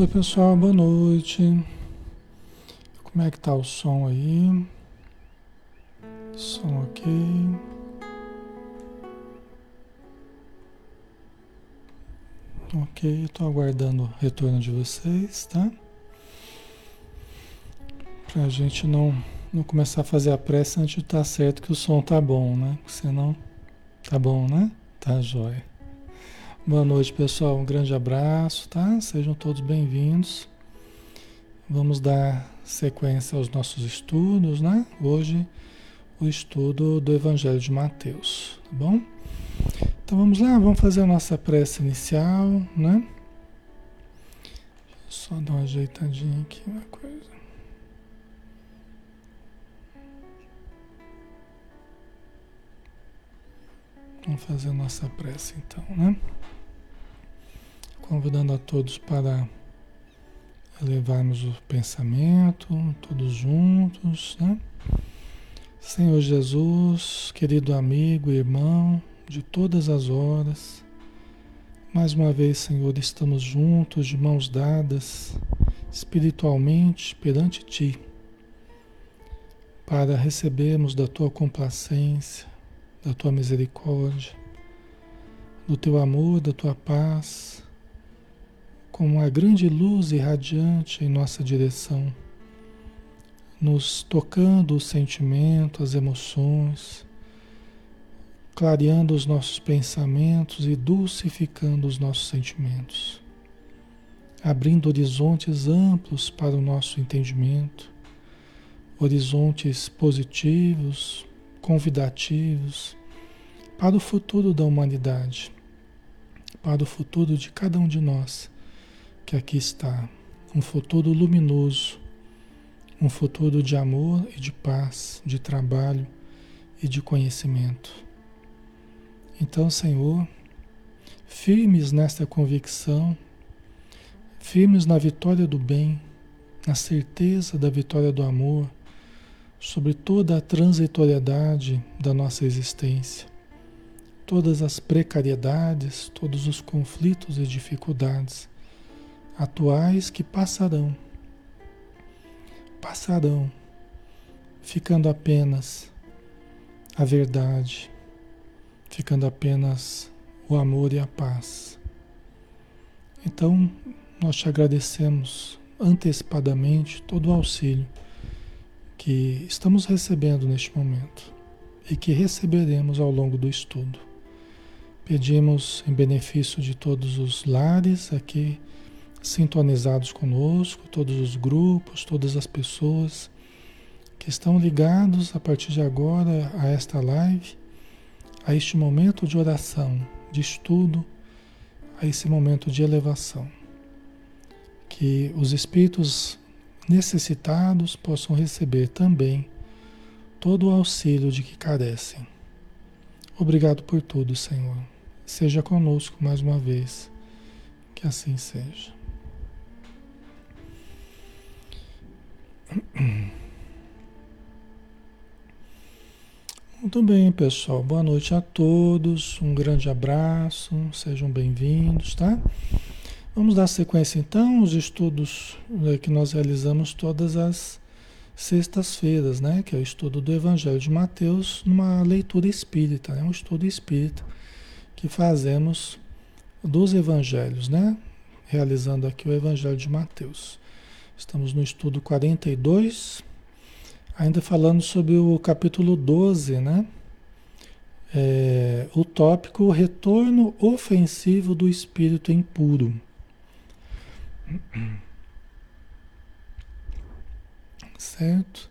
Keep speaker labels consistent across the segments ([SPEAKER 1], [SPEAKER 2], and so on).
[SPEAKER 1] Oi pessoal, boa noite. Como é que tá o som aí? Som ok. Ok, estou aguardando o retorno de vocês, tá? Pra gente não, não começar a fazer a pressa antes de estar tá certo que o som tá bom, né? Senão, tá bom, né? Tá jóia. Boa noite, pessoal. Um grande abraço, tá? Sejam todos bem-vindos. Vamos dar sequência aos nossos estudos, né? Hoje, o estudo do Evangelho de Mateus, tá bom? Então vamos lá, vamos fazer a nossa prece inicial, né? Só dar uma ajeitadinha aqui, uma coisa. Vamos fazer a nossa prece então, né? Convidando a todos para elevarmos o pensamento, todos juntos, né? Senhor Jesus, querido amigo, irmão de todas as horas, mais uma vez, Senhor, estamos juntos, de mãos dadas, espiritualmente perante Ti, para recebermos da Tua complacência, da Tua misericórdia, do Teu amor, da Tua paz com uma grande luz irradiante em nossa direção, nos tocando o sentimento, as emoções, clareando os nossos pensamentos e dulcificando os nossos sentimentos, abrindo horizontes amplos para o nosso entendimento, horizontes positivos, convidativos para o futuro da humanidade, para o futuro de cada um de nós que aqui está um futuro luminoso, um futuro de amor e de paz, de trabalho e de conhecimento. Então, Senhor, firmes nesta convicção, firmes na vitória do bem, na certeza da vitória do amor sobre toda a transitoriedade da nossa existência, todas as precariedades, todos os conflitos e dificuldades atuais que passarão. Passarão, ficando apenas a verdade, ficando apenas o amor e a paz. Então, nós te agradecemos antecipadamente todo o auxílio que estamos recebendo neste momento e que receberemos ao longo do estudo. Pedimos em benefício de todos os lares aqui sintonizados conosco, todos os grupos, todas as pessoas que estão ligados a partir de agora a esta live, a este momento de oração, de estudo, a esse momento de elevação. Que os espíritos necessitados possam receber também todo o auxílio de que carecem. Obrigado por tudo, Senhor. Seja conosco mais uma vez. Que assim seja. Muito bem, pessoal. Boa noite a todos. Um grande abraço. Sejam bem-vindos, tá? Vamos dar sequência então aos estudos né, que nós realizamos todas as sextas-feiras, né? Que é o estudo do Evangelho de Mateus, numa leitura espírita, né? Um estudo espírita que fazemos dos evangelhos, né? Realizando aqui o Evangelho de Mateus. Estamos no estudo 42, ainda falando sobre o capítulo 12, né? É, o tópico retorno ofensivo do espírito impuro. Certo?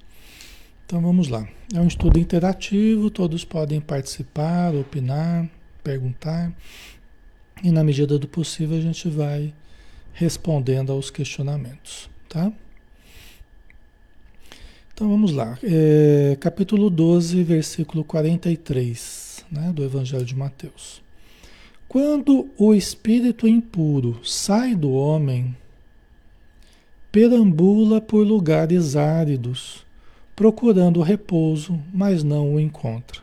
[SPEAKER 1] Então vamos lá. É um estudo interativo, todos podem participar, opinar, perguntar, e na medida do possível a gente vai respondendo aos questionamentos. Tá? Então vamos lá. É, capítulo 12, versículo 43 né, do Evangelho de Mateus. Quando o espírito impuro sai do homem, perambula por lugares áridos, procurando repouso, mas não o encontra.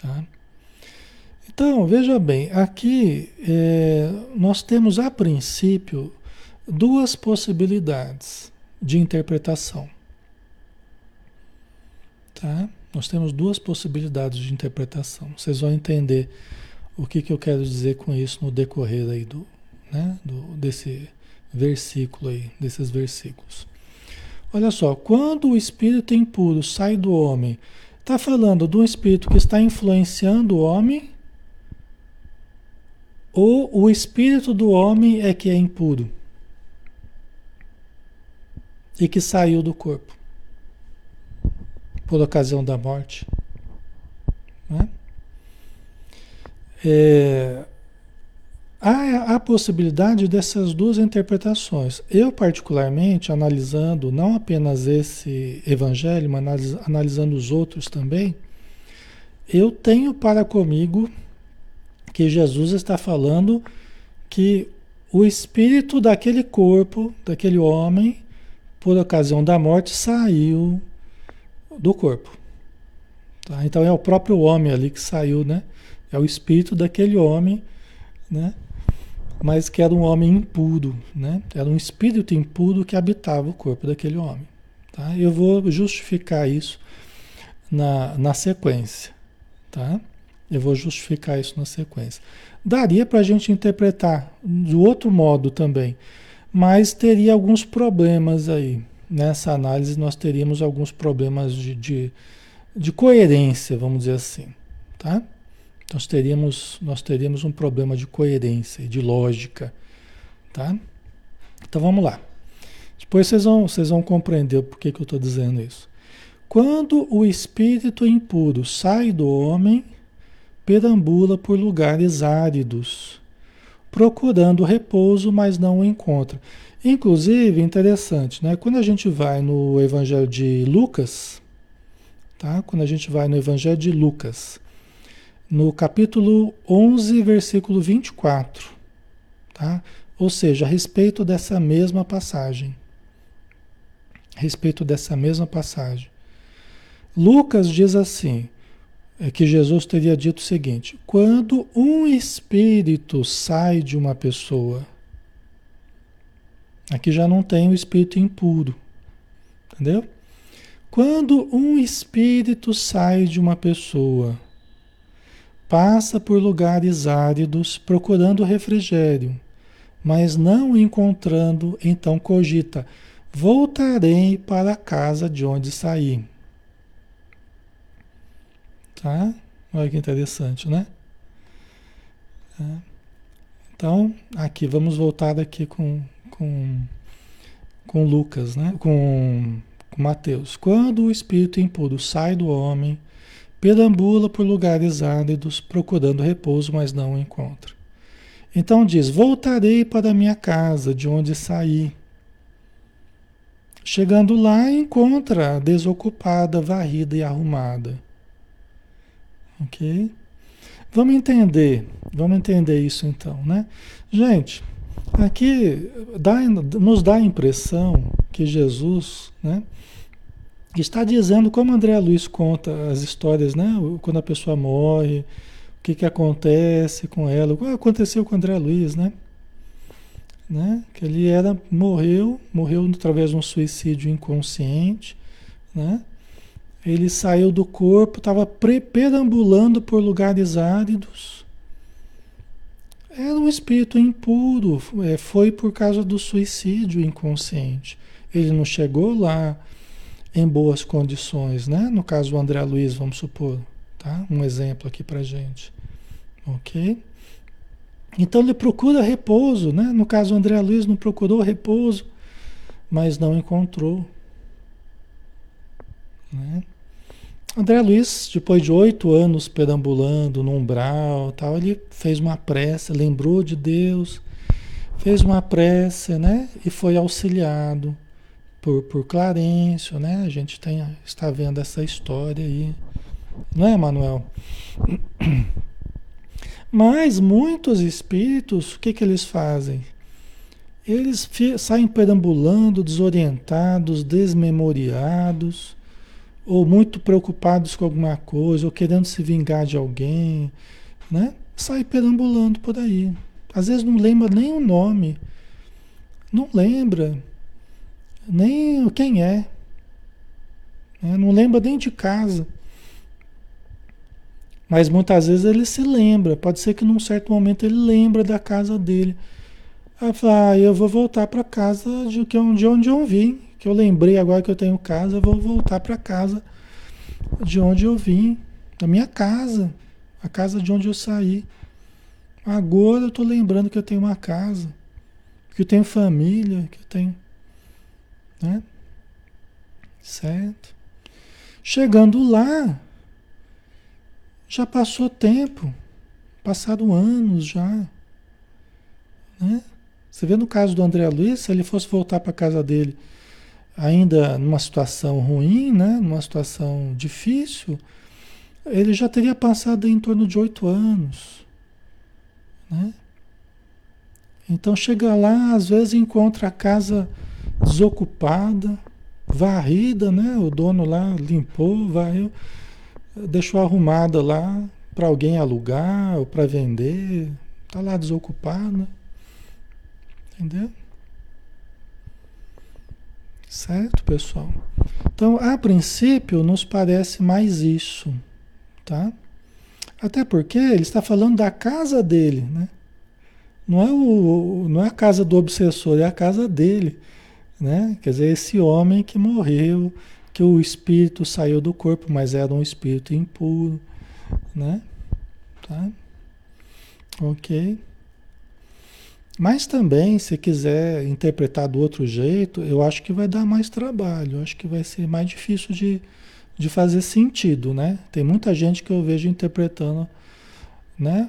[SPEAKER 1] Tá? Então, veja bem, aqui é, nós temos a princípio duas possibilidades de interpretação. Tá? Nós temos duas possibilidades de interpretação. Vocês vão entender o que, que eu quero dizer com isso no decorrer aí do, né, do, desse versículo aí, desses versículos. Olha só, quando o espírito impuro sai do homem, está falando do espírito que está influenciando o homem ou o espírito do homem é que é impuro e que saiu do corpo por ocasião da morte. Né? É, há a possibilidade dessas duas interpretações. Eu, particularmente, analisando não apenas esse evangelho, mas analisando os outros também, eu tenho para comigo que Jesus está falando que o espírito daquele corpo, daquele homem, por ocasião da morte, saiu do corpo. Tá? Então é o próprio homem ali que saiu, né? É o espírito daquele homem, né? Mas que era um homem impuro, né? Era um espírito impuro que habitava o corpo daquele homem. Tá? Eu vou justificar isso na, na sequência, tá? Eu vou justificar isso na sequência. Daria para a gente interpretar de outro modo também, mas teria alguns problemas aí. Nessa análise, nós teríamos alguns problemas de, de, de coerência, vamos dizer assim. Tá? Nós teríamos, nós teríamos um problema de coerência, de lógica. Tá? Então vamos lá. Depois vocês vão, vocês vão compreender por que, que eu estou dizendo isso. Quando o espírito impuro sai do homem, perambula por lugares áridos, procurando repouso, mas não o encontra. Inclusive, interessante, né? Quando a gente vai no Evangelho de Lucas, tá? Quando a gente vai no Evangelho de Lucas, no capítulo 11, versículo 24, tá? Ou seja, a respeito dessa mesma passagem. A respeito dessa mesma passagem. Lucas diz assim: é que Jesus teria dito o seguinte: quando um espírito sai de uma pessoa, aqui já não tem o espírito impuro, entendeu? Quando um espírito sai de uma pessoa, passa por lugares áridos procurando refrigério, mas não encontrando, então cogita: voltarei para a casa de onde saí. Tá? Olha que interessante, né? É. Então, aqui, vamos voltar aqui com, com, com Lucas, né? Com, com Mateus. Quando o espírito impuro sai do homem, perambula por lugares áridos, procurando repouso, mas não o encontra. Então diz: Voltarei para a minha casa, de onde saí. Chegando lá, encontra desocupada, varrida e arrumada. Ok? Vamos entender, vamos entender isso então, né? Gente, aqui dá, nos dá a impressão que Jesus, né? Está dizendo, como André Luiz conta as histórias, né? Quando a pessoa morre, o que, que acontece com ela, o que aconteceu com André Luiz, né? né? Que ele era, morreu, morreu através de um suicídio inconsciente, né? Ele saiu do corpo, estava perambulando por lugares áridos. Era um espírito impuro, é, foi por causa do suicídio inconsciente. Ele não chegou lá em boas condições, né? No caso do André Luiz, vamos supor, tá? Um exemplo aqui para gente, ok? Então ele procura repouso, né? No caso do André Luiz não procurou repouso, mas não encontrou, né? André Luiz, depois de oito anos perambulando no umbral, tal, ele fez uma prece, lembrou de Deus, fez uma prece, né? E foi auxiliado por, por Clarencio, né? A gente tem, está vendo essa história aí, não é, Manuel? Mas muitos espíritos, o que, que eles fazem? Eles saem perambulando, desorientados, desmemoriados ou muito preocupados com alguma coisa, ou querendo se vingar de alguém, né? Sai perambulando por aí. Às vezes não lembra nem o nome, Não lembra nem quem é. Né? Não lembra nem de casa. Mas muitas vezes ele se lembra. Pode ser que num certo momento ele lembra da casa dele. Aí fala, ah, eu vou voltar para casa de, de onde eu vim. Que eu lembrei agora que eu tenho casa, eu vou voltar para casa de onde eu vim. Da minha casa. A casa de onde eu saí. Agora eu estou lembrando que eu tenho uma casa. Que eu tenho família, que eu tenho. Né? Certo? Chegando lá, já passou tempo, passaram anos já. Né? Você vê no caso do André Luiz, se ele fosse voltar para casa dele ainda numa situação ruim, né? numa situação difícil, ele já teria passado em torno de oito anos. Né? Então chega lá, às vezes encontra a casa desocupada, varrida, né? O dono lá limpou, varreu deixou arrumada lá para alguém alugar ou para vender, tá lá desocupada. Entendeu? Certo, pessoal? Então, a princípio, nos parece mais isso, tá? Até porque ele está falando da casa dele, né? Não é, o, não é a casa do obsessor, é a casa dele, né? Quer dizer, esse homem que morreu, que o espírito saiu do corpo, mas era um espírito impuro, né? Tá? Ok. Mas também, se quiser interpretar do outro jeito, eu acho que vai dar mais trabalho, eu acho que vai ser mais difícil de, de fazer sentido, né? Tem muita gente que eu vejo interpretando, né?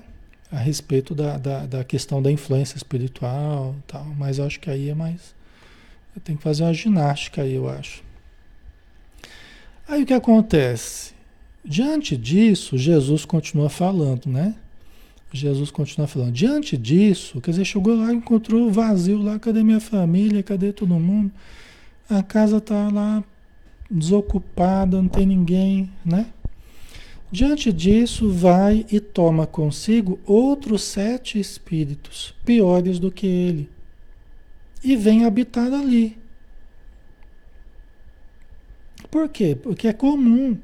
[SPEAKER 1] A respeito da, da, da questão da influência espiritual tal, mas eu acho que aí é mais... Eu tenho que fazer uma ginástica aí, eu acho. Aí o que acontece? Diante disso, Jesus continua falando, né? Jesus continua falando. Diante disso, quer dizer, chegou lá, encontrou vazio lá, cadê minha família, cadê todo mundo? A casa está lá desocupada, não tem ninguém, né? Diante disso, vai e toma consigo outros sete espíritos, piores do que ele, e vem habitar ali. Por quê? Porque é comum.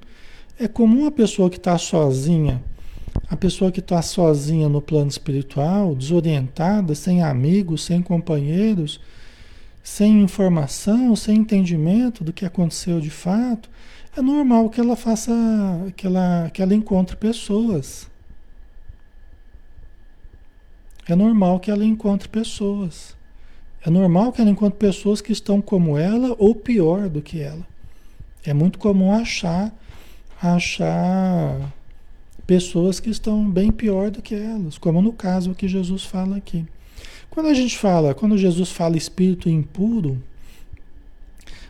[SPEAKER 1] É comum a pessoa que está sozinha, a pessoa que está sozinha no plano espiritual, desorientada, sem amigos, sem companheiros, sem informação, sem entendimento do que aconteceu de fato, é normal que ela faça, que ela, que ela encontre pessoas. É normal que ela encontre pessoas. É normal que ela encontre pessoas que estão como ela ou pior do que ela. É muito comum achar, achar pessoas que estão bem pior do que elas, como no caso que Jesus fala aqui. Quando a gente fala, quando Jesus fala espírito impuro,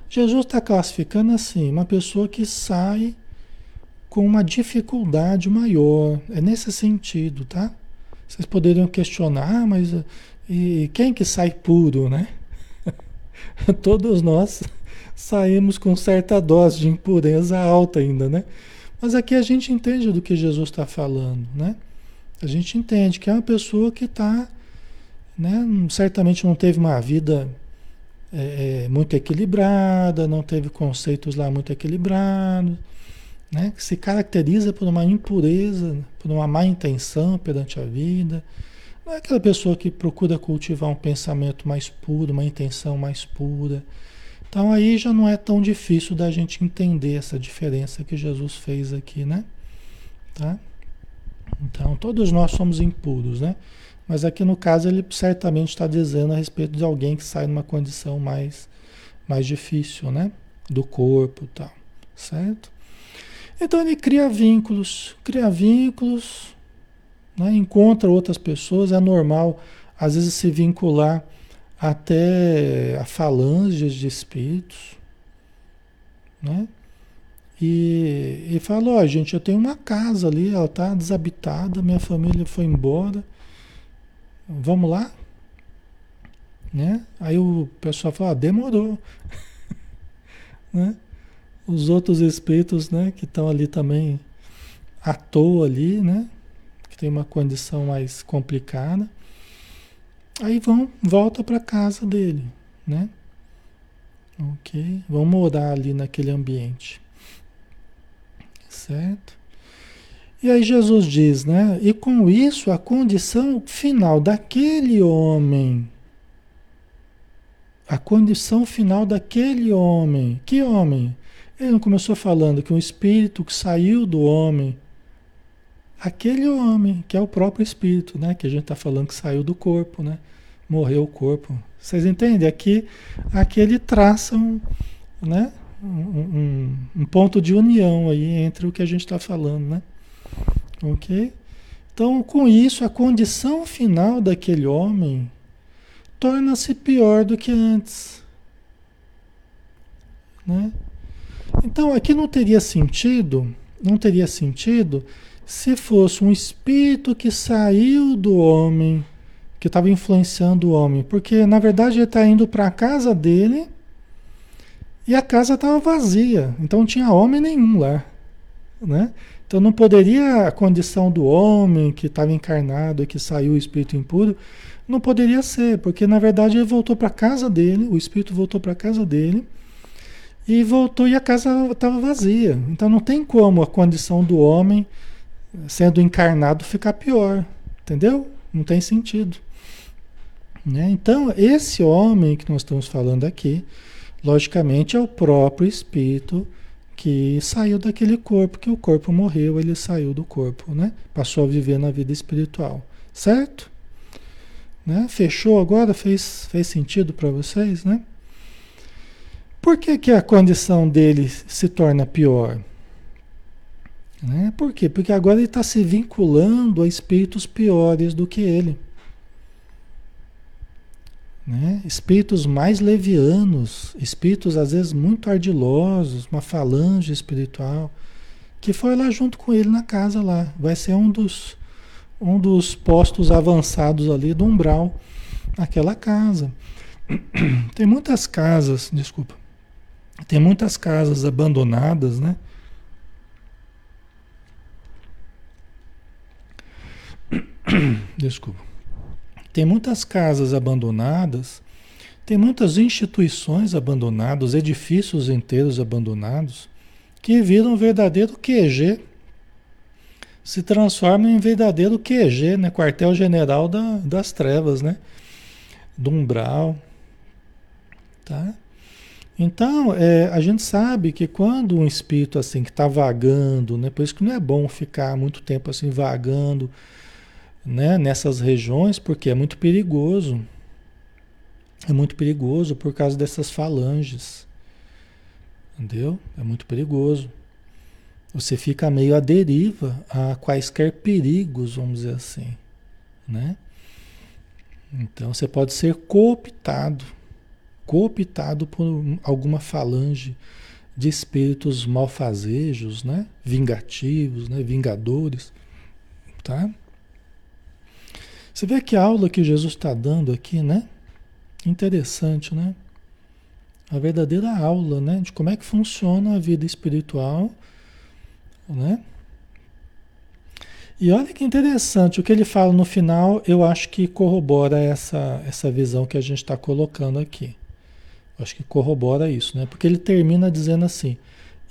[SPEAKER 1] Jesus está classificando assim, uma pessoa que sai com uma dificuldade maior. É nesse sentido, tá? Vocês poderiam questionar, ah, mas e quem que sai puro, né? Todos nós saímos com certa dose de impureza alta ainda, né? Mas aqui a gente entende do que Jesus está falando, né? A gente entende que é uma pessoa que está, né? Certamente não teve uma vida é, é, muito equilibrada, não teve conceitos lá muito equilibrados, né? Que se caracteriza por uma impureza, por uma má intenção perante a vida. Não é aquela pessoa que procura cultivar um pensamento mais puro, uma intenção mais pura então aí já não é tão difícil da gente entender essa diferença que Jesus fez aqui, né? Tá? Então todos nós somos impuros, né? Mas aqui no caso ele certamente está dizendo a respeito de alguém que sai numa condição mais, mais difícil, né? Do corpo e tal, certo? Então ele cria vínculos, cria vínculos, né? encontra outras pessoas, é normal às vezes se vincular até a falanges de espíritos, né? E, e falou, ó, gente, eu tenho uma casa ali, ela está desabitada, minha família foi embora, vamos lá? Né? Aí o pessoal falou, ah, demorou. né? Os outros espíritos, né, que estão ali também à toa ali, né? Que tem uma condição mais complicada. Aí vão, volta para casa dele, né? Ok? Vão morar ali naquele ambiente. Certo? E aí Jesus diz, né? E com isso a condição final daquele homem, a condição final daquele homem, que homem? Ele não começou falando que um espírito que saiu do homem, aquele homem, que é o próprio espírito, né? Que a gente está falando que saiu do corpo, né? Morreu o corpo. Vocês entendem? Aqui, aqui ele traça um, né? Um, um, um ponto de união aí entre o que a gente está falando, né? Ok? Então, com isso, a condição final daquele homem torna-se pior do que antes. Né? Então, aqui não teria sentido, não teria sentido se fosse um espírito que saiu do homem, que estava influenciando o homem, porque na verdade ele está indo para a casa dele e a casa estava vazia, então não tinha homem nenhum lá, né? Então não poderia a condição do homem que estava encarnado e que saiu o espírito impuro, não poderia ser, porque na verdade ele voltou para a casa dele, o espírito voltou para a casa dele e voltou e a casa estava vazia. Então não tem como a condição do homem sendo encarnado ficar pior, entendeu? Não tem sentido. Né? Então esse homem que nós estamos falando aqui, logicamente é o próprio espírito que saiu daquele corpo, que o corpo morreu, ele saiu do corpo, né? Passou a viver na vida espiritual, certo? Né? Fechou agora? Fez, fez sentido para vocês, né? Por que, que a condição dele se torna pior? Né? Por quê? Porque agora ele está se vinculando a espíritos piores do que ele né? Espíritos mais levianos, espíritos às vezes muito ardilosos, uma falange espiritual, que foi lá junto com ele na casa lá. Vai ser um dos, um dos postos avançados ali do umbral naquela casa. Tem muitas casas, desculpa, tem muitas casas abandonadas, né? Desculpa. Tem muitas casas abandonadas, tem muitas instituições abandonadas, edifícios inteiros abandonados, que viram um verdadeiro QG, se transformam em verdadeiro QG, né? quartel-general da, das trevas, né? do umbral. Tá? Então, é, a gente sabe que quando um espírito assim que está vagando, né? por isso que não é bom ficar muito tempo assim vagando, né, nessas regiões, porque é muito perigoso. É muito perigoso por causa dessas falanges. Entendeu? É muito perigoso. Você fica meio à deriva a quaisquer perigos, vamos dizer assim, né? Então você pode ser cooptado, cooptado por alguma falange de espíritos malfazejos, né? Vingativos, né? Vingadores, tá? Você vê que aula que Jesus está dando aqui, né? Interessante, né? A verdadeira aula, né? De como é que funciona a vida espiritual, né? E olha que interessante, o que ele fala no final, eu acho que corrobora essa, essa visão que a gente está colocando aqui. Eu acho que corrobora isso, né? Porque ele termina dizendo assim: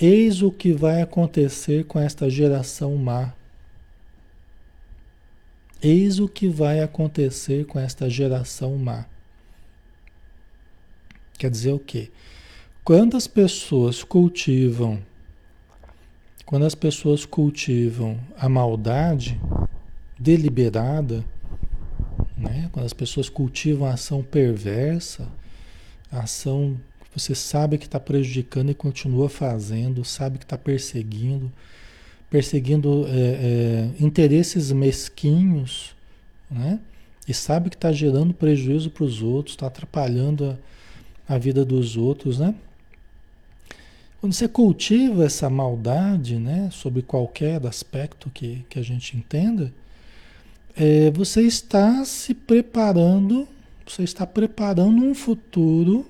[SPEAKER 1] Eis o que vai acontecer com esta geração má Eis o que vai acontecer com esta geração má. Quer dizer o quê? Quando as pessoas cultivam, quando as pessoas cultivam a maldade deliberada, né? quando as pessoas cultivam a ação perversa, a ação que você sabe que está prejudicando e continua fazendo, sabe que está perseguindo, perseguindo é, é, interesses mesquinhos, né? E sabe que está gerando prejuízo para os outros, está atrapalhando a, a, vida dos outros, né? Quando você cultiva essa maldade, né, sobre qualquer aspecto que, que a gente entenda, é, você está se preparando, você está preparando um futuro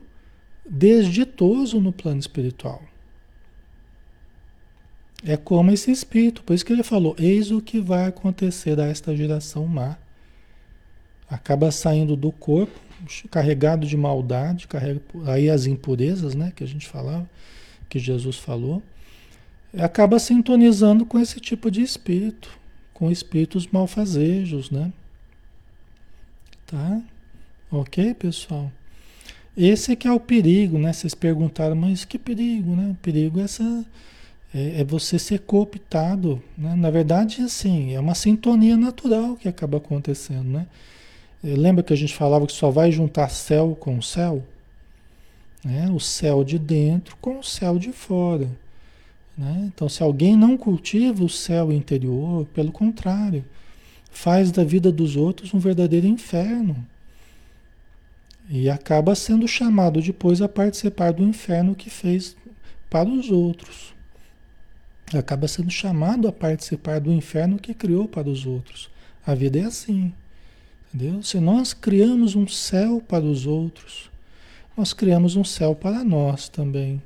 [SPEAKER 1] desditoso no plano espiritual. É como esse espírito, por isso que ele falou: Eis o que vai acontecer a esta geração má. acaba saindo do corpo carregado de maldade, carrega aí as impurezas, né, que a gente falava, que Jesus falou, acaba sintonizando com esse tipo de espírito, com espíritos malfazejos, né? Tá? Ok, pessoal? Esse que é o perigo, né? Vocês perguntaram, mas que perigo, né? O perigo é, essa, é, é você ser cooptado, né? Na verdade, assim, é uma sintonia natural que acaba acontecendo, né? Eh, lembra que a gente falava que só vai juntar céu com céu? Né? O céu de dentro com o céu de fora. Né? Então, se alguém não cultiva o céu interior, pelo contrário, faz da vida dos outros um verdadeiro inferno. E acaba sendo chamado depois a participar do inferno que fez para os outros. Acaba sendo chamado a participar do inferno que criou para os outros. A vida é assim. Entendeu? Se nós criamos um céu para os outros, nós criamos um céu para nós também.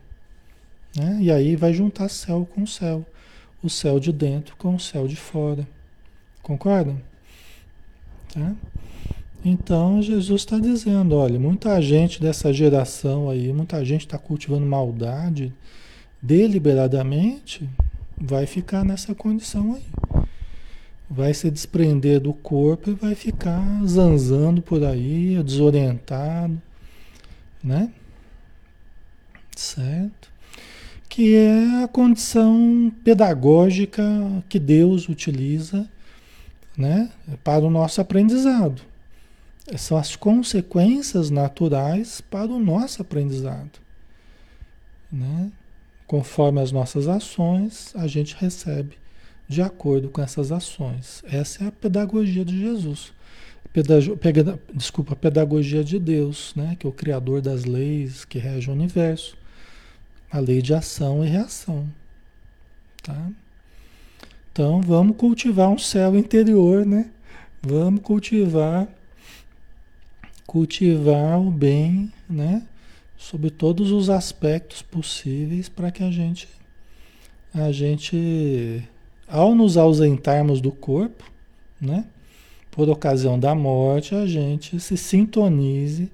[SPEAKER 1] Né? E aí vai juntar céu com céu. O céu de dentro com o céu de fora. Concordam? Tá? Então Jesus está dizendo, olha, muita gente dessa geração aí, muita gente está cultivando maldade deliberadamente, vai ficar nessa condição aí vai se desprender do corpo e vai ficar zanzando por aí, desorientado, né? Certo? Que é a condição pedagógica que Deus utiliza, né, para o nosso aprendizado. São as consequências naturais para o nosso aprendizado, né? Conforme as nossas ações, a gente recebe de acordo com essas ações. Essa é a pedagogia de Jesus. Desculpa, a pedagogia de Deus, né? que é o criador das leis que rege o universo. A lei de ação e reação. Tá? Então vamos cultivar um céu interior, né? Vamos cultivar cultivar o bem, né? Sob todos os aspectos possíveis para que a gente a gente ao nos ausentarmos do corpo, né? Por ocasião da morte, a gente se sintonize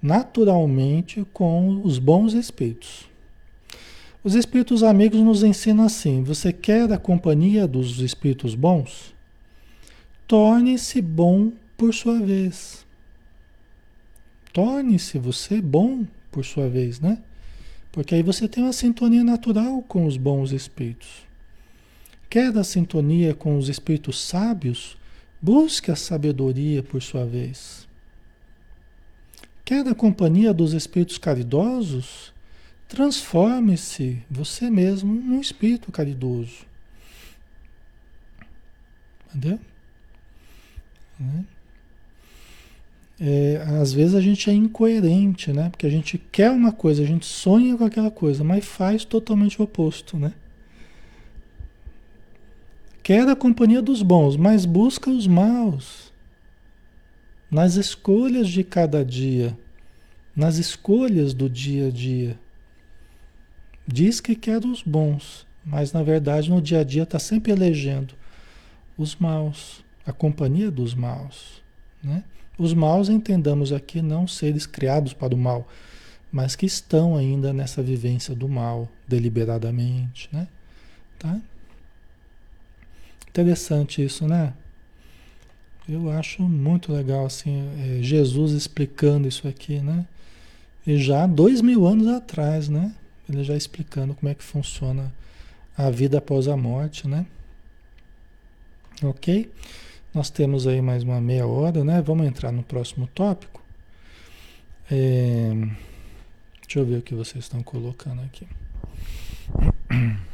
[SPEAKER 1] naturalmente com os bons espíritos. Os espíritos amigos nos ensinam assim: você quer a companhia dos espíritos bons? Torne-se bom por sua vez. Torne-se você bom por sua vez, né? Porque aí você tem uma sintonia natural com os bons espíritos. Quer da sintonia com os espíritos sábios? Busque a sabedoria por sua vez. Quer da companhia dos espíritos caridosos? Transforme-se você mesmo num espírito caridoso. Entendeu? Né? É, às vezes a gente é incoerente, né? Porque a gente quer uma coisa, a gente sonha com aquela coisa, mas faz totalmente o oposto, né? Quer a companhia dos bons, mas busca os maus. Nas escolhas de cada dia, nas escolhas do dia a dia. Diz que quer os bons, mas na verdade no dia a dia está sempre elegendo os maus, a companhia dos maus. Né? Os maus entendamos aqui não seres criados para o mal, mas que estão ainda nessa vivência do mal deliberadamente, né? Tá? Interessante isso, né? Eu acho muito legal assim, é, Jesus explicando isso aqui, né? E já dois mil anos atrás, né? Ele já explicando como é que funciona a vida após a morte, né? Ok? Nós temos aí mais uma meia hora, né? Vamos entrar no próximo tópico. É... Deixa eu ver o que vocês estão colocando aqui.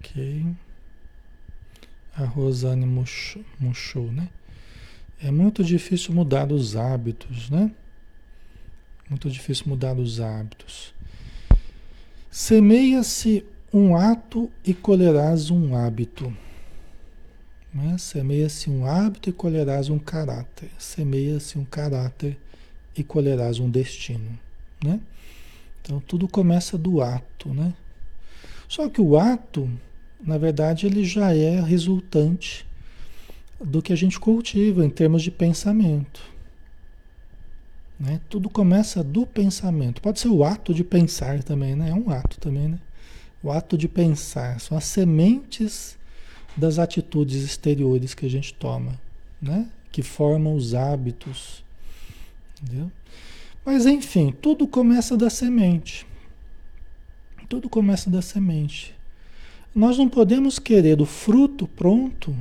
[SPEAKER 1] Ok. A Rosane murchou, né? É muito difícil mudar os hábitos, né? Muito difícil mudar os hábitos. Semeia-se um ato e colherás um hábito. Né? Semeia-se um hábito e colherás um caráter. Semeia-se um caráter e colherás um destino. Né? Então tudo começa do ato, né? Só que o ato, na verdade, ele já é resultante do que a gente cultiva em termos de pensamento. Né? Tudo começa do pensamento. Pode ser o ato de pensar também, né? É um ato também, né? O ato de pensar são as sementes das atitudes exteriores que a gente toma, né? Que formam os hábitos, entendeu? Mas enfim, tudo começa da semente. Tudo começa da semente. Nós não podemos querer o fruto pronto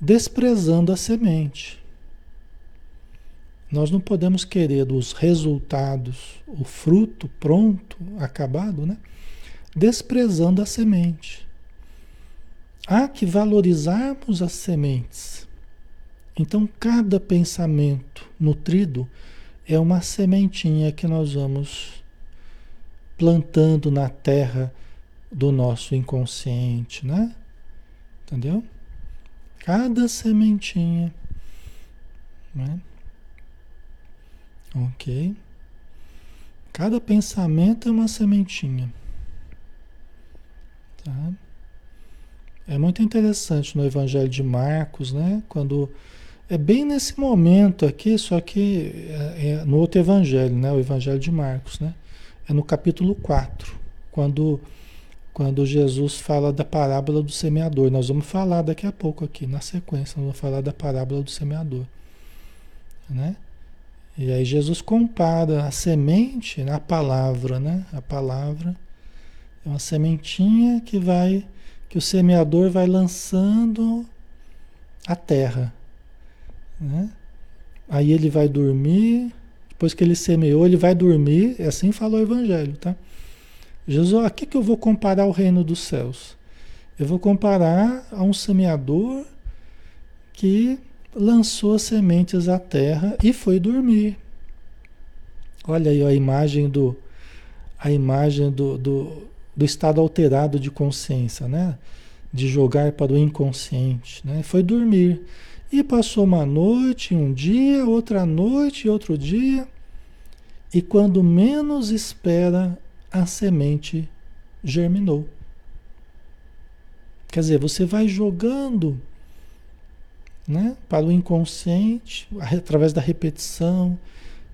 [SPEAKER 1] desprezando a semente. Nós não podemos querer os resultados, o fruto pronto, acabado, né? desprezando a semente. Há que valorizarmos as sementes. Então, cada pensamento nutrido é uma sementinha que nós vamos plantando na terra do nosso inconsciente, né? Entendeu? Cada sementinha, né? Ok? Cada pensamento é uma sementinha. Tá? É muito interessante no Evangelho de Marcos, né? Quando é bem nesse momento aqui, só que é, é no outro Evangelho, né? O Evangelho de Marcos, né? É no capítulo 4, quando quando Jesus fala da parábola do semeador. Nós vamos falar daqui a pouco aqui, na sequência, nós vamos falar da parábola do semeador. Né? E aí Jesus compara a semente na palavra, né? A palavra é uma sementinha que vai, que o semeador vai lançando a terra, né? Aí ele vai dormir, depois que ele semeou, ele vai dormir, é assim falou o evangelho, tá? Jesus, a que, que eu vou comparar o reino dos céus? Eu vou comparar a um semeador que lançou sementes à terra e foi dormir. Olha aí a imagem do a imagem do, do, do estado alterado de consciência, né? De jogar para o inconsciente, né? Foi dormir. E passou uma noite, um dia, outra noite, outro dia. E quando menos espera, a semente germinou. Quer dizer, você vai jogando né, para o inconsciente, através da repetição,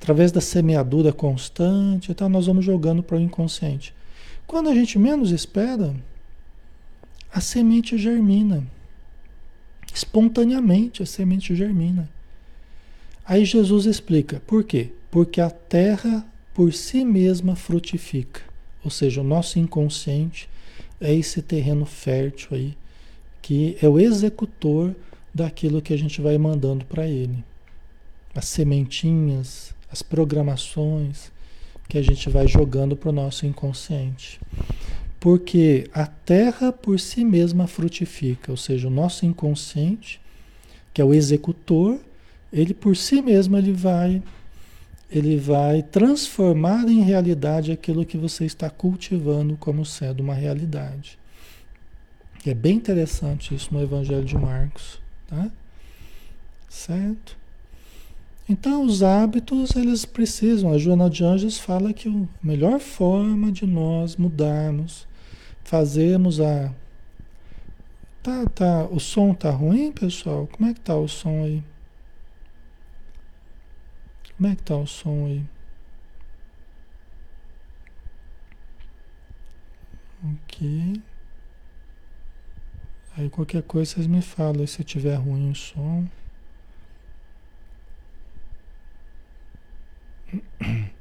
[SPEAKER 1] através da semeadura constante, então nós vamos jogando para o inconsciente. Quando a gente menos espera, a semente germina. Espontaneamente a semente germina. Aí Jesus explica por quê? Porque a terra por si mesma frutifica. Ou seja, o nosso inconsciente é esse terreno fértil aí, que é o executor daquilo que a gente vai mandando para ele. As sementinhas, as programações que a gente vai jogando para o nosso inconsciente. Porque a terra por si mesma frutifica, ou seja, o nosso inconsciente, que é o executor, ele por si mesmo ele vai ele vai transformar em realidade aquilo que você está cultivando como sendo uma realidade. É bem interessante isso no Evangelho de Marcos, tá? Certo? Então, os hábitos, eles precisam. A Joana de Anjos fala que a melhor forma de nós mudarmos, fazermos a. Tá, tá. O som tá ruim, pessoal? Como é que tá o som aí? Como é que tá o som aí? Ok. Aí qualquer coisa vocês me falam se tiver ruim o som.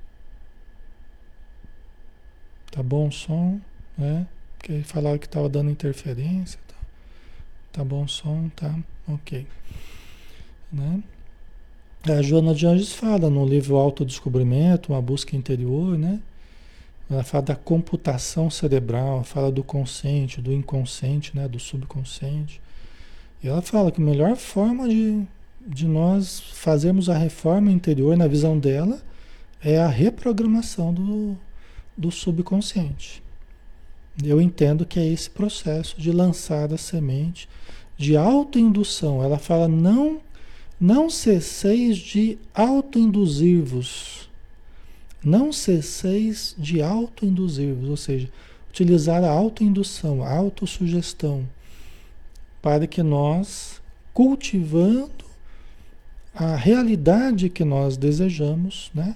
[SPEAKER 1] Tá bom o som, né? Porque falaram que tava dando interferência. Tá, tá bom o som, tá? Ok. Né? A Joana de Anjos fala no livro Autodescobrimento, uma busca interior, né? Ela fala da computação cerebral, fala do consciente, do inconsciente, né? do subconsciente. E ela fala que a melhor forma de, de nós fazermos a reforma interior, na visão dela, é a reprogramação do, do subconsciente. Eu entendo que é esse processo de lançar a semente de autoindução. Ela fala não não cesseis de autoinduzir-vos. Não cesseis de autoinduzir-vos, ou seja, utilizar a autoindução, a autossugestão, para que nós cultivando a realidade que nós desejamos, né?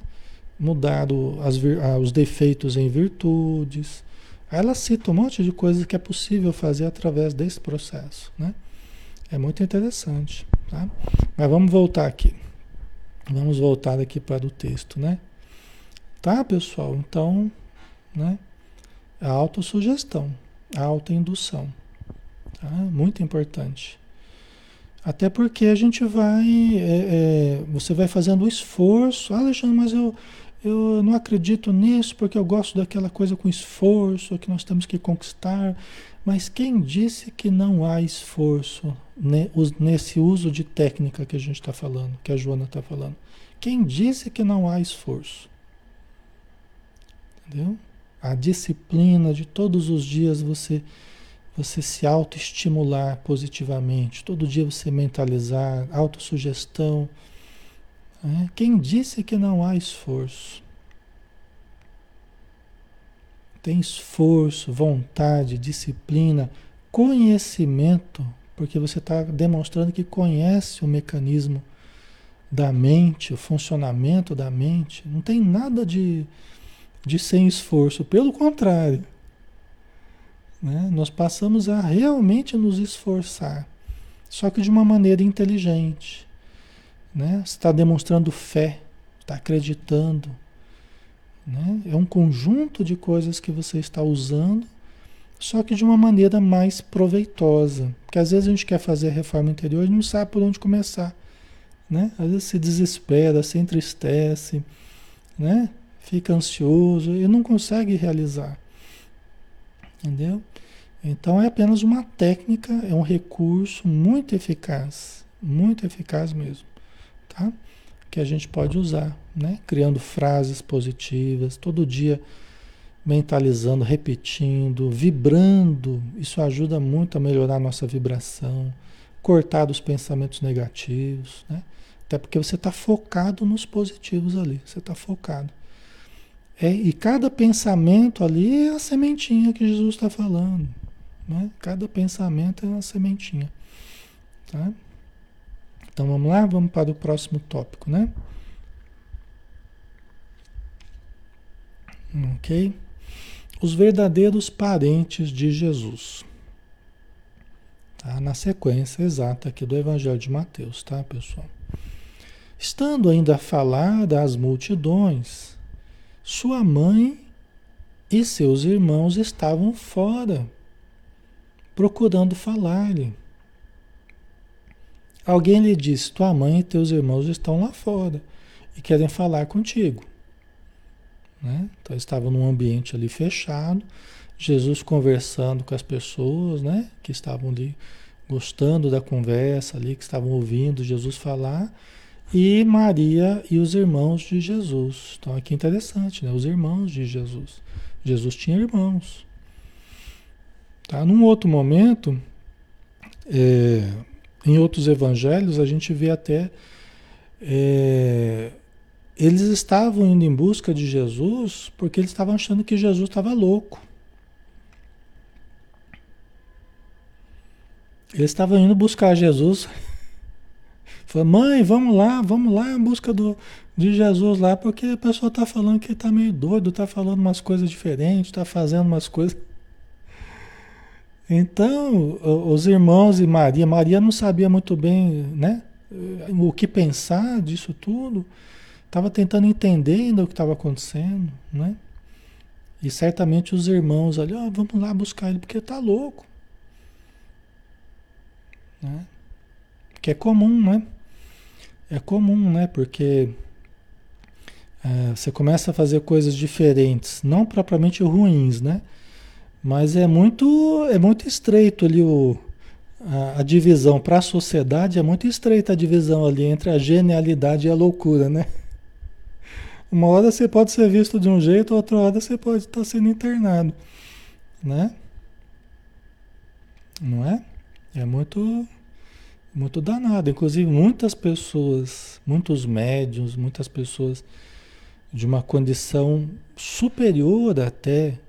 [SPEAKER 1] Mudar o, as, os defeitos em virtudes. Ela cita um monte de coisas que é possível fazer através desse processo, né? É muito interessante, tá? Mas vamos voltar aqui. Vamos voltar aqui para o texto, né? Tá, pessoal? Então, né? A autossugestão, a autoindução. Tá? Muito importante. Até porque a gente vai. É, é, você vai fazendo o esforço. Ah, Alexandre, mas eu, eu não acredito nisso porque eu gosto daquela coisa com esforço que nós temos que conquistar. Mas quem disse que não há esforço nesse uso de técnica que a gente está falando, que a Joana está falando? Quem disse que não há esforço? Entendeu? A disciplina de todos os dias você você se autoestimular positivamente, todo dia você mentalizar, autossugestão. Né? Quem disse que não há esforço? Tem esforço, vontade, disciplina, conhecimento, porque você está demonstrando que conhece o mecanismo da mente, o funcionamento da mente. Não tem nada de, de sem esforço, pelo contrário. Né? Nós passamos a realmente nos esforçar, só que de uma maneira inteligente. Né? Você está demonstrando fé, está acreditando. Né? É um conjunto de coisas que você está usando, só que de uma maneira mais proveitosa. Porque às vezes a gente quer fazer a reforma interior e não sabe por onde começar. Né? Às vezes se desespera, se entristece, né? fica ansioso e não consegue realizar. Entendeu? Então é apenas uma técnica, é um recurso muito eficaz, muito eficaz mesmo, tá? Que a gente pode usar, né? Criando frases positivas, todo dia mentalizando, repetindo, vibrando. Isso ajuda muito a melhorar a nossa vibração, cortar dos pensamentos negativos, né? Até porque você está focado nos positivos ali, você está focado. É, e cada pensamento ali é a sementinha que Jesus está falando. Né? Cada pensamento é uma sementinha. Tá? Então vamos lá, vamos para o próximo tópico, né? Ok? Os verdadeiros parentes de Jesus. Tá? Na sequência exata aqui do Evangelho de Mateus, tá, pessoal? Estando ainda a falar das multidões, sua mãe e seus irmãos estavam fora, procurando falar-lhe. Alguém lhe disse: Tua mãe e teus irmãos estão lá fora e querem falar contigo. Né? Então estavam num ambiente ali fechado, Jesus conversando com as pessoas, né? Que estavam ali gostando da conversa ali, que estavam ouvindo Jesus falar e Maria e os irmãos de Jesus. Então aqui é interessante, né? Os irmãos de Jesus. Jesus tinha irmãos. Tá? Num outro momento, é, em outros evangelhos, a gente vê até. É, eles estavam indo em busca de Jesus porque eles estavam achando que Jesus estava louco. Eles estavam indo buscar Jesus Falei, mãe, vamos lá, vamos lá em busca do, de Jesus lá, porque a pessoa está falando que está meio doido, está falando umas coisas diferentes, está fazendo umas coisas. Então, os irmãos e Maria, Maria não sabia muito bem, né, o que pensar disso tudo, estava tentando entender ainda o que estava acontecendo, né? E certamente os irmãos ali, oh, vamos lá buscar ele porque está louco, né? Que é comum, né? É comum, né? Porque é, você começa a fazer coisas diferentes, não propriamente ruins, né? Mas é muito, é muito estreito ali o, a, a divisão. Para a sociedade é muito estreita a divisão ali entre a genialidade e a loucura, né? Uma hora você pode ser visto de um jeito, outra hora você pode estar sendo internado, né? Não é? É muito muito danado. Inclusive, muitas pessoas, muitos médiums, muitas pessoas de uma condição superior até,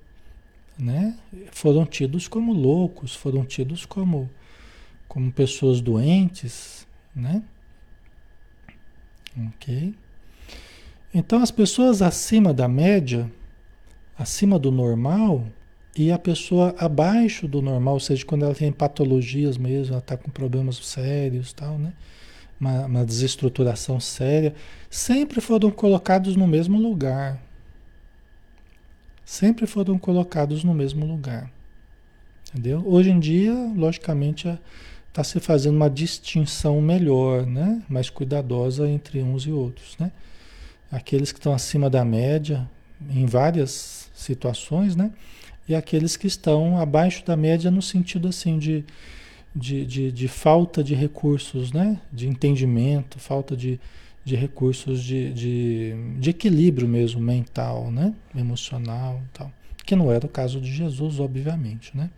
[SPEAKER 1] né, foram tidos como loucos, foram tidos como, como pessoas doentes, né? Ok. Então, as pessoas acima da média, acima do normal, e a pessoa abaixo do normal, ou seja, quando ela tem patologias mesmo, ela está com problemas sérios tal, né? Uma, uma, desestruturação séria, sempre foram colocados no mesmo lugar. Sempre foram colocados no mesmo lugar. Entendeu? Hoje em dia, logicamente, está se fazendo uma distinção melhor, né? mais cuidadosa entre uns e outros. Né? Aqueles que estão acima da média, em várias situações, né? e aqueles que estão abaixo da média no sentido assim de, de, de, de falta de recursos, né? de entendimento, falta de, de recursos de, de, de equilíbrio mesmo mental, né? emocional tal. Que não era o caso de Jesus, obviamente. Né?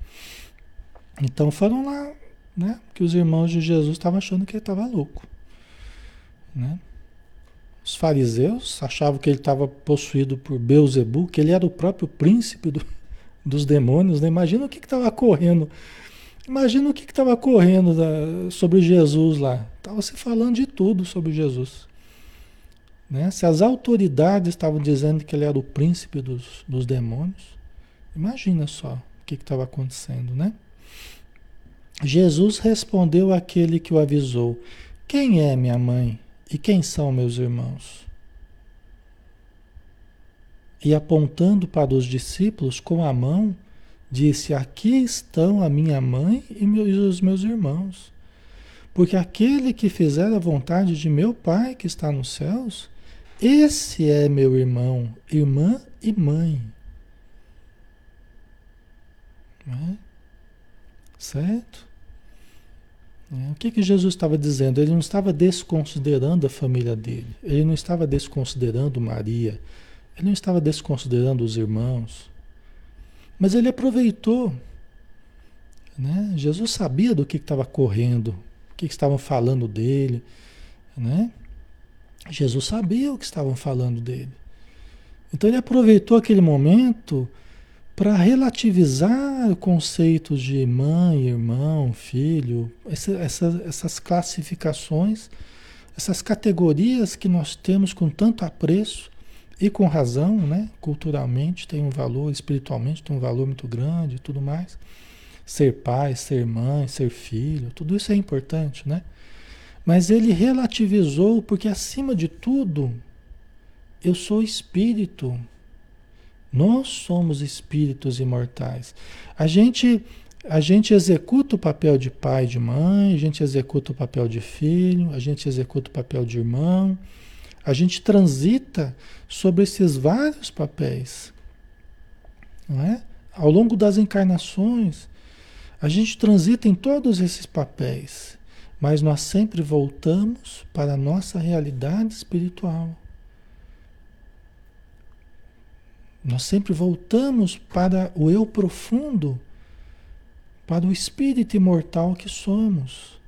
[SPEAKER 1] Então foram lá, né? Que os irmãos de Jesus estavam achando que ele estava louco. Né? Os fariseus achavam que ele estava possuído por Beuzebu, que ele era o próprio príncipe do, dos demônios. Né? Imagina o que estava correndo. Imagina o que estava correndo da, sobre Jesus lá. Estava se falando de tudo sobre Jesus. Né? Se as autoridades estavam dizendo que ele era o príncipe dos, dos demônios, imagina só o que estava acontecendo, né? Jesus respondeu àquele que o avisou: Quem é minha mãe e quem são meus irmãos? E apontando para os discípulos com a mão, disse: Aqui estão a minha mãe e os meus irmãos. Porque aquele que fizer a vontade de meu Pai que está nos céus, esse é meu irmão, irmã e mãe. É? Certo? É, o que, que Jesus estava dizendo? Ele não estava desconsiderando a família dele, ele não estava desconsiderando Maria, ele não estava desconsiderando os irmãos, mas ele aproveitou. Né? Jesus sabia do que estava correndo, o que, que estavam falando dele. Né? Jesus sabia o que estavam falando dele. Então ele aproveitou aquele momento para relativizar conceitos de mãe, irmão, filho, essa, essa, essas classificações, essas categorias que nós temos com tanto apreço e com razão, né? culturalmente tem um valor, espiritualmente tem um valor muito grande tudo mais. Ser pai, ser mãe, ser filho, tudo isso é importante, né? Mas ele relativizou porque acima de tudo eu sou espírito, nós somos espíritos imortais. A gente, a gente executa o papel de pai e de mãe, a gente executa o papel de filho, a gente executa o papel de irmão. A gente transita sobre esses vários papéis. Não é? Ao longo das encarnações, a gente transita em todos esses papéis, mas nós sempre voltamos para a nossa realidade espiritual. Nós sempre voltamos para o eu profundo, para o espírito imortal que somos.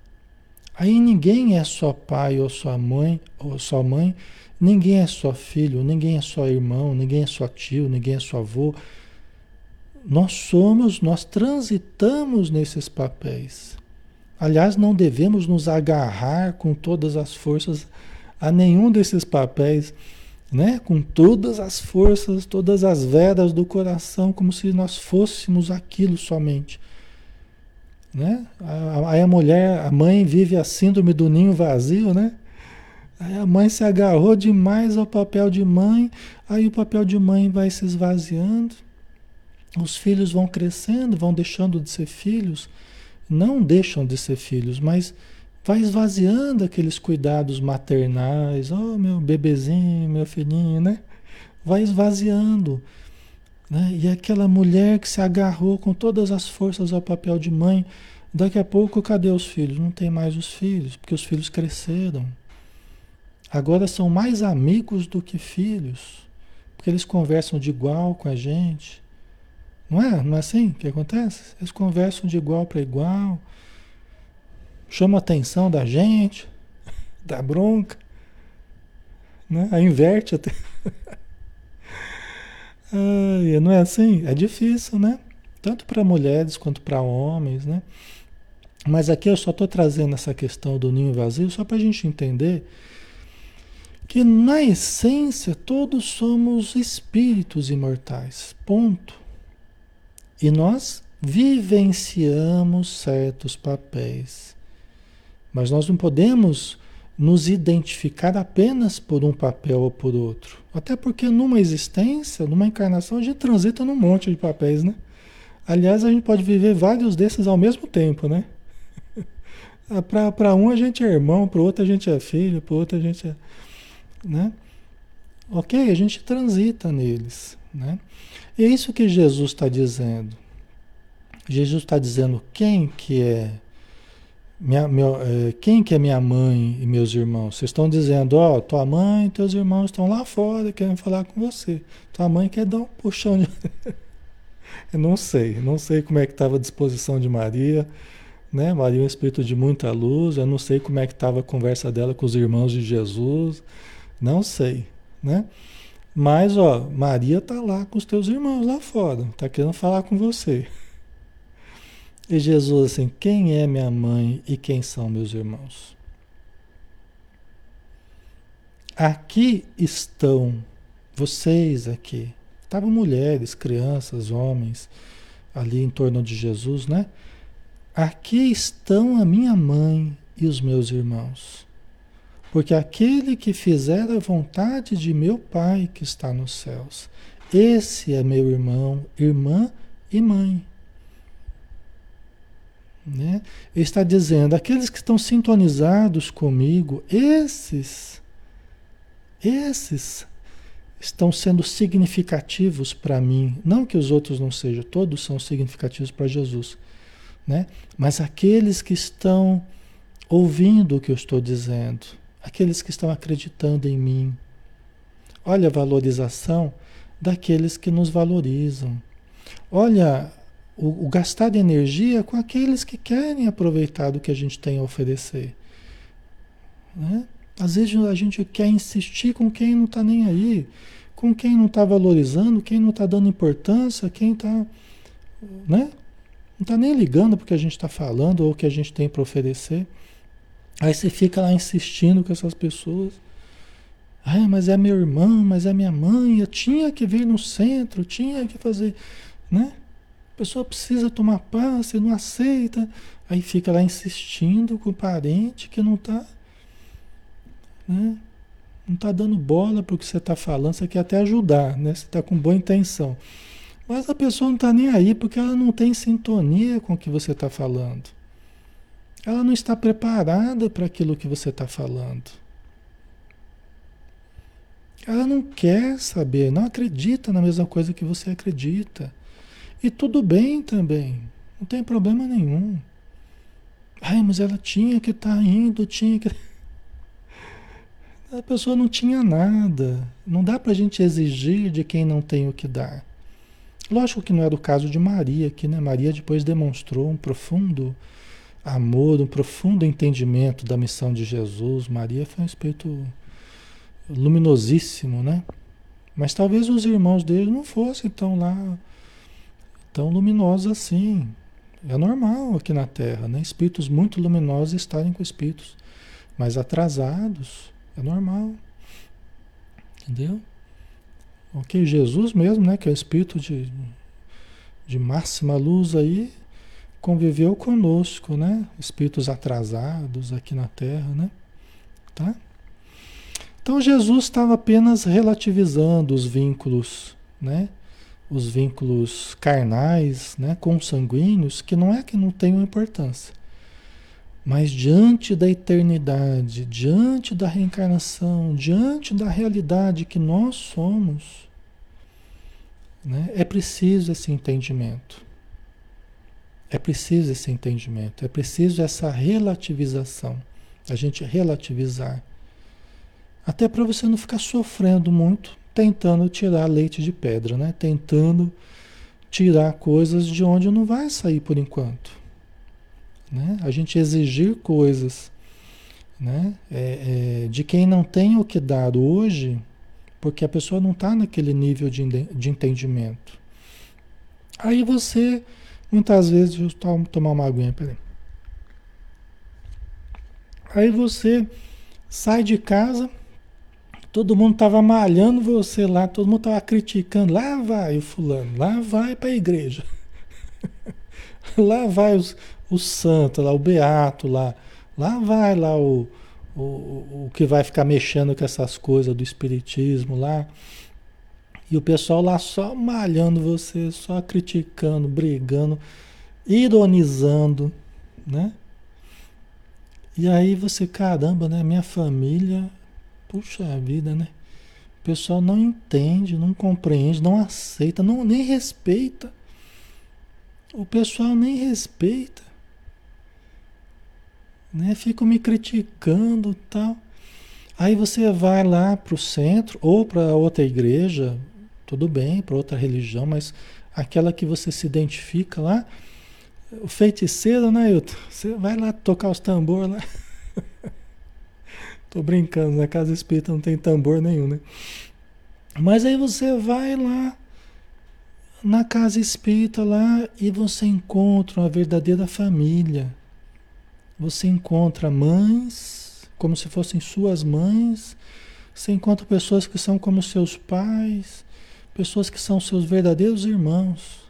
[SPEAKER 1] Aí ninguém é só pai ou só mãe, ou só mãe, ninguém é só filho, ninguém é só irmão, ninguém é só tio, ninguém é só avô. Nós somos, nós transitamos nesses papéis. Aliás, não devemos nos agarrar com todas as forças a nenhum desses papéis né? com todas as forças, todas as veras do coração, como se nós fôssemos aquilo somente. Né? Aí a mulher, a mãe vive a síndrome do ninho vazio, né? Aí a mãe se agarrou demais ao papel de mãe, aí o papel de mãe vai se esvaziando, os filhos vão crescendo, vão deixando de ser filhos, não deixam de ser filhos, mas vai esvaziando aqueles cuidados maternais, oh meu bebezinho, meu filhinho, né? Vai esvaziando. Né? E aquela mulher que se agarrou com todas as forças ao papel de mãe, daqui a pouco cadê os filhos? Não tem mais os filhos, porque os filhos cresceram. Agora são mais amigos do que filhos, porque eles conversam de igual com a gente. Não é? Não é assim que acontece? Eles conversam de igual para igual chama a atenção da gente, dá bronca, né? Aí inverte até. Ai, não é assim? É difícil, né? Tanto para mulheres quanto para homens, né? Mas aqui eu só estou trazendo essa questão do ninho vazio só para a gente entender que na essência todos somos espíritos imortais. Ponto. E nós vivenciamos certos papéis. Mas nós não podemos nos identificar apenas por um papel ou por outro. Até porque numa existência, numa encarnação, a gente transita num monte de papéis, né? Aliás, a gente pode viver vários desses ao mesmo tempo, né? para um a gente é irmão, para o outro a gente é filho, para o outro a gente é. Né? Ok, a gente transita neles. Né? E é isso que Jesus está dizendo. Jesus está dizendo quem que é minha, meu, é, quem que é minha mãe e meus irmãos? Vocês estão dizendo, ó, oh, tua mãe e teus irmãos estão lá fora querendo falar com você. Tua mãe quer dar um puxão de... Eu não sei, não sei como é que estava a disposição de Maria, né? Maria é um espírito de muita luz, eu não sei como é que estava a conversa dela com os irmãos de Jesus, não sei, né? Mas, ó, Maria tá lá com os teus irmãos lá fora, tá querendo falar com você. E Jesus assim, quem é minha mãe e quem são meus irmãos? Aqui estão vocês aqui. Estavam mulheres, crianças, homens ali em torno de Jesus, né? Aqui estão a minha mãe e os meus irmãos. Porque aquele que fizer a vontade de meu Pai que está nos céus, esse é meu irmão, irmã e mãe. Né? Ele está dizendo: aqueles que estão sintonizados comigo, esses, esses estão sendo significativos para mim. Não que os outros não sejam, todos são significativos para Jesus. Né? Mas aqueles que estão ouvindo o que eu estou dizendo, aqueles que estão acreditando em mim. Olha a valorização daqueles que nos valorizam. Olha o, o gastar de energia com aqueles que querem aproveitar do que a gente tem a oferecer. Né? Às vezes a gente quer insistir com quem não está nem aí, com quem não está valorizando, quem não está dando importância, quem está. Né? Não está nem ligando porque a gente está falando ou o que a gente tem para oferecer. Aí você fica lá insistindo com essas pessoas. Ah, mas é meu irmão, mas é minha mãe, eu tinha que vir no centro, tinha que fazer, né? A pessoa precisa tomar passe, não aceita. Aí fica lá insistindo com o parente que não está né? não está dando bola para o que você está falando, você quer até ajudar, né? você está com boa intenção. Mas a pessoa não está nem aí porque ela não tem sintonia com o que você está falando. Ela não está preparada para aquilo que você está falando. Ela não quer saber, não acredita na mesma coisa que você acredita. E tudo bem também, não tem problema nenhum. Ai, mas ela tinha que estar tá indo, tinha que. A pessoa não tinha nada. Não dá para a gente exigir de quem não tem o que dar. Lógico que não era o caso de Maria, que né? Maria depois demonstrou um profundo amor, um profundo entendimento da missão de Jesus. Maria foi um espírito luminosíssimo, né? Mas talvez os irmãos dele não fossem tão lá tão luminosos assim. É normal aqui na Terra, né? Espíritos muito luminosos estarem com espíritos mais atrasados. É normal. Entendeu? Ok, Jesus mesmo, né? Que é o espírito de, de máxima luz aí, conviveu conosco, né? Espíritos atrasados aqui na Terra, né? Tá? Então Jesus estava apenas relativizando os vínculos, né? os vínculos carnais, né, consanguíneos, que não é que não tenham importância. Mas diante da eternidade, diante da reencarnação, diante da realidade que nós somos, né, é preciso esse entendimento. É preciso esse entendimento, é preciso essa relativização, a gente relativizar. Até para você não ficar sofrendo muito tentando tirar leite de pedra, né? Tentando tirar coisas de onde não vai sair por enquanto. Né? A gente exigir coisas né? É, é, de quem não tem o que dar hoje, porque a pessoa não está naquele nível de, de entendimento. Aí você, muitas vezes, deixa eu tomar uma aguinha, peraí. Aí você sai de casa, todo mundo estava malhando você lá, todo mundo estava criticando. Lá vai o fulano, lá vai para a igreja. lá vai os, o santo, lá o beato, lá, lá vai lá o, o, o que vai ficar mexendo com essas coisas do espiritismo lá. E o pessoal lá só malhando você, só criticando, brigando, ironizando, né? E aí você, caramba, né? Minha família, puxa vida, né? O pessoal não entende, não compreende, não aceita, não, nem respeita. O pessoal nem respeita. Né? Ficam me criticando tal. Aí você vai lá para o centro ou para outra igreja, tudo bem, para outra religião, mas aquela que você se identifica lá, o feiticeiro, né, Ailton? Você vai lá tocar os tambores lá. Tô brincando, na casa espírita não tem tambor nenhum, né? Mas aí você vai lá na casa espírita lá e você encontra uma verdadeira família. Você encontra mães, como se fossem suas mães. Você encontra pessoas que são como seus pais, pessoas que são seus verdadeiros irmãos.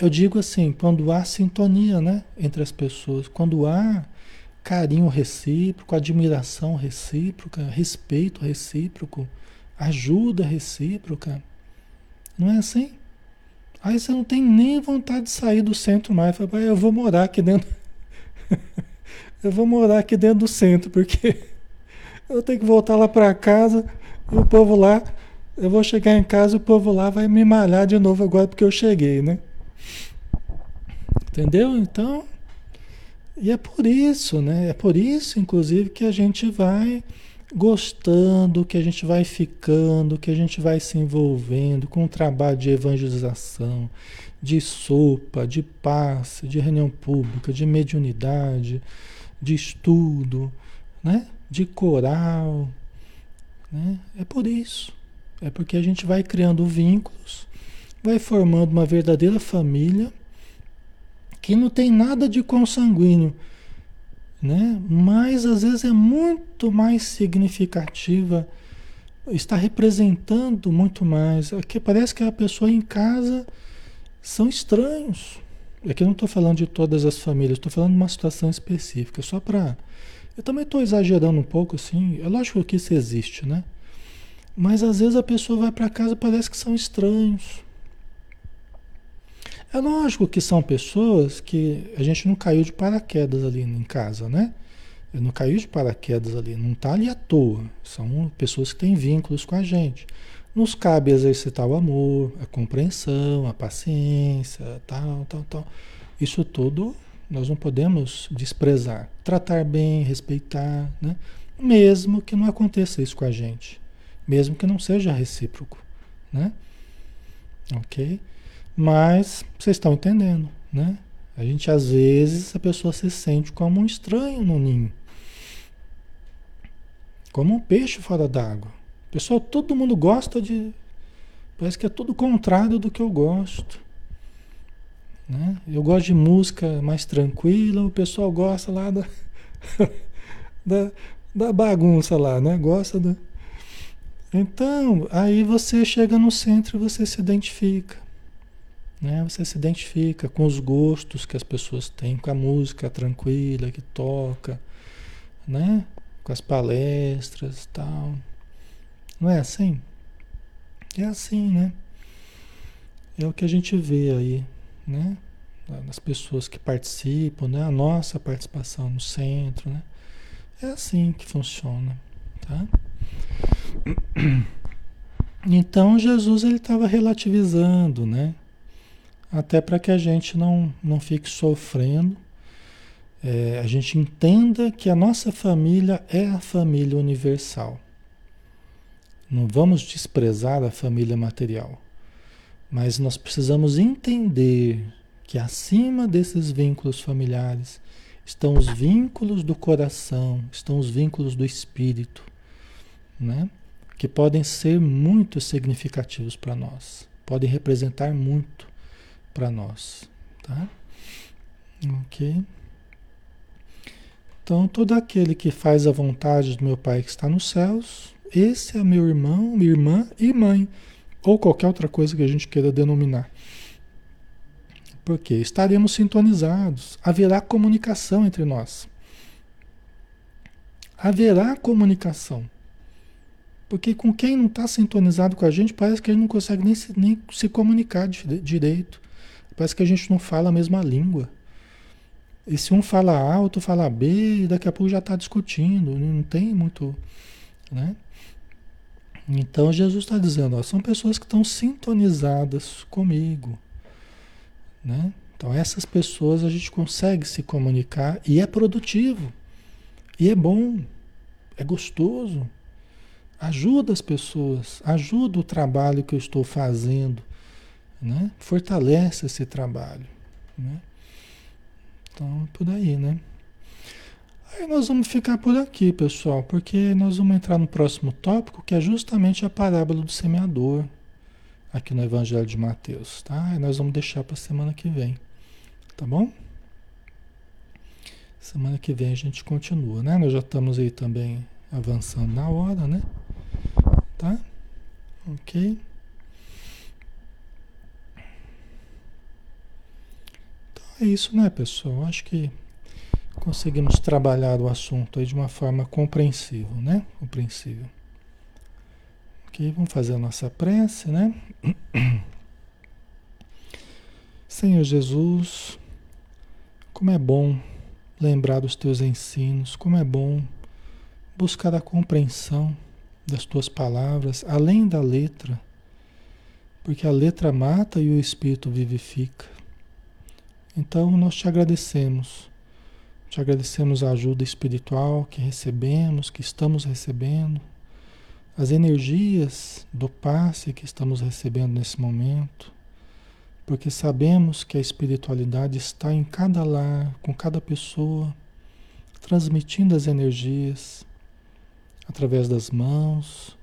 [SPEAKER 1] Eu digo assim, quando há sintonia, né, entre as pessoas, quando há carinho recíproco, admiração recíproca, respeito recíproco, ajuda recíproca, não é assim? Aí você não tem nem vontade de sair do centro mais. Fala, eu vou morar aqui dentro. eu vou morar aqui dentro do centro, porque eu tenho que voltar lá para casa o povo lá. Eu vou chegar em casa o povo lá vai me malhar de novo agora porque eu cheguei, né? Entendeu? Então, e é por isso, né? É por isso, inclusive, que a gente vai gostando, que a gente vai ficando, que a gente vai se envolvendo com o trabalho de evangelização, de sopa, de passe, de reunião pública, de mediunidade, de estudo, né? de coral. Né? É por isso. É porque a gente vai criando vínculos, vai formando uma verdadeira família que não tem nada de consanguíneo, né? Mas às vezes é muito mais significativa, está representando muito mais. Aqui parece que a pessoa em casa são estranhos. Aqui eu não estou falando de todas as famílias, estou falando de uma situação específica, só para. Eu também estou exagerando um pouco, assim. É lógico que isso existe, né? Mas às vezes a pessoa vai para casa parece que são estranhos. É lógico que são pessoas que a gente não caiu de paraquedas ali em casa, né? Não caiu de paraquedas ali, não está ali à toa. São pessoas que têm vínculos com a gente. Nos cabe exercitar o amor, a compreensão, a paciência, tal, tal, tal. Isso tudo nós não podemos desprezar. Tratar bem, respeitar, né? Mesmo que não aconteça isso com a gente. Mesmo que não seja recíproco, né? Ok? Mas vocês estão entendendo, né? A gente às vezes a pessoa se sente como um estranho no ninho. Como um peixe fora d'água. Pessoal, todo mundo gosta de. Parece que é tudo contrário do que eu gosto. Né? Eu gosto de música mais tranquila, o pessoal gosta lá da, da, da bagunça lá, né? Gosta do. Então, aí você chega no centro e você se identifica. Né? Você se identifica com os gostos que as pessoas têm, com a música tranquila que toca, né? com as palestras e tal. Não é assim? É assim, né? É o que a gente vê aí, né? Nas pessoas que participam, né? A nossa participação no centro, né? É assim que funciona, tá? Então Jesus ele estava relativizando, né? até para que a gente não, não fique sofrendo, é, a gente entenda que a nossa família é a família universal. Não vamos desprezar a família material, mas nós precisamos entender que acima desses vínculos familiares estão os vínculos do coração, estão os vínculos do espírito, né? Que podem ser muito significativos para nós, podem representar muito para nós, tá? Ok? Então, todo aquele que faz a vontade do meu Pai que está nos céus, esse é meu irmão, minha irmã e mãe, ou qualquer outra coisa que a gente queira denominar. Porque estaremos sintonizados, haverá comunicação entre nós. Haverá comunicação. Porque com quem não está sintonizado com a gente, parece que a gente não consegue nem se, nem se comunicar direito. Parece que a gente não fala a mesma língua. E se um fala A, outro fala B, e daqui a pouco já está discutindo, não tem muito. Né? Então Jesus está dizendo, ó, são pessoas que estão sintonizadas comigo. Né? Então essas pessoas a gente consegue se comunicar e é produtivo. E é bom, é gostoso. Ajuda as pessoas, ajuda o trabalho que eu estou fazendo, né? Fortalece esse trabalho, né? Então, por aí, né? Aí nós vamos ficar por aqui, pessoal, porque nós vamos entrar no próximo tópico, que é justamente a parábola do semeador, aqui no Evangelho de Mateus, tá? E nós vamos deixar para semana que vem, tá bom? Semana que vem a gente continua, né? Nós já estamos aí também avançando na hora, né? Tá? Ok? É isso, né, pessoal? Acho que conseguimos trabalhar o assunto aí de uma forma compreensível, né? Compreensível. Ok, vamos fazer a nossa prece, né? Senhor Jesus, como é bom lembrar dos teus ensinos, como é bom buscar a compreensão das tuas palavras, além da letra, porque a letra mata e o espírito vivifica. Então nós te agradecemos. Te agradecemos a ajuda espiritual que recebemos, que estamos recebendo, as energias do passe que estamos recebendo nesse momento, porque sabemos que a espiritualidade está em cada lar, com cada pessoa, transmitindo as energias através das mãos,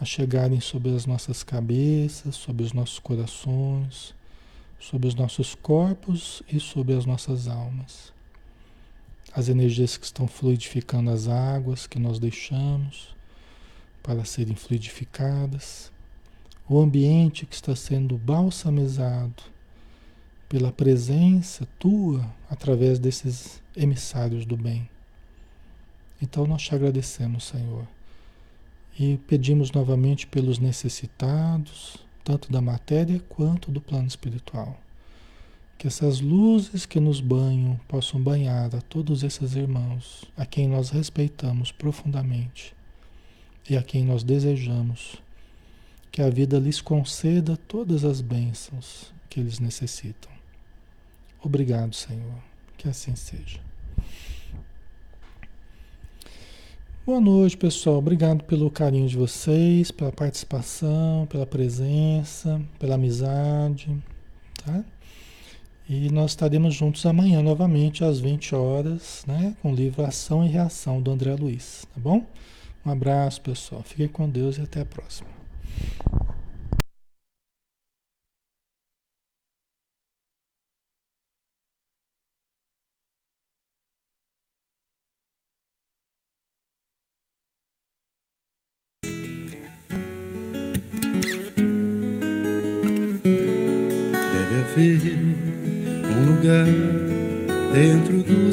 [SPEAKER 1] a chegarem sobre as nossas cabeças, sobre os nossos corações sobre os nossos corpos e sobre as nossas almas. As energias que estão fluidificando as águas que nós deixamos para serem fluidificadas, o ambiente que está sendo balsamizado pela presença tua através desses emissários do bem. Então nós te agradecemos, Senhor, e pedimos novamente pelos necessitados, tanto da matéria quanto do plano espiritual. Que essas luzes que nos banham possam banhar a todos esses irmãos, a quem nós respeitamos profundamente e a quem nós desejamos que a vida lhes conceda todas as bênçãos que eles necessitam. Obrigado, Senhor. Que assim seja. Boa noite, pessoal. Obrigado pelo carinho de vocês, pela participação, pela presença, pela amizade, tá? E nós estaremos juntos amanhã novamente às 20 horas, né, com o livro Ação e Reação do André Luiz, tá bom? Um abraço, pessoal. Fiquem com Deus e até a próxima.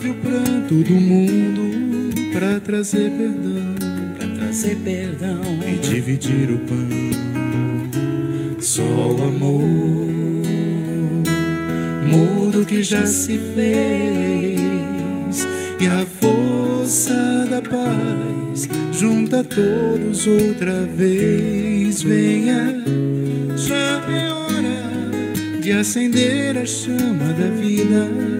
[SPEAKER 2] lave o pranto do mundo para trazer perdão,
[SPEAKER 3] para trazer perdão
[SPEAKER 2] e dividir o pão. Só o amor muda o que já se fez e a força da paz junta todos outra vez. Venha, já é hora de acender a chama da vida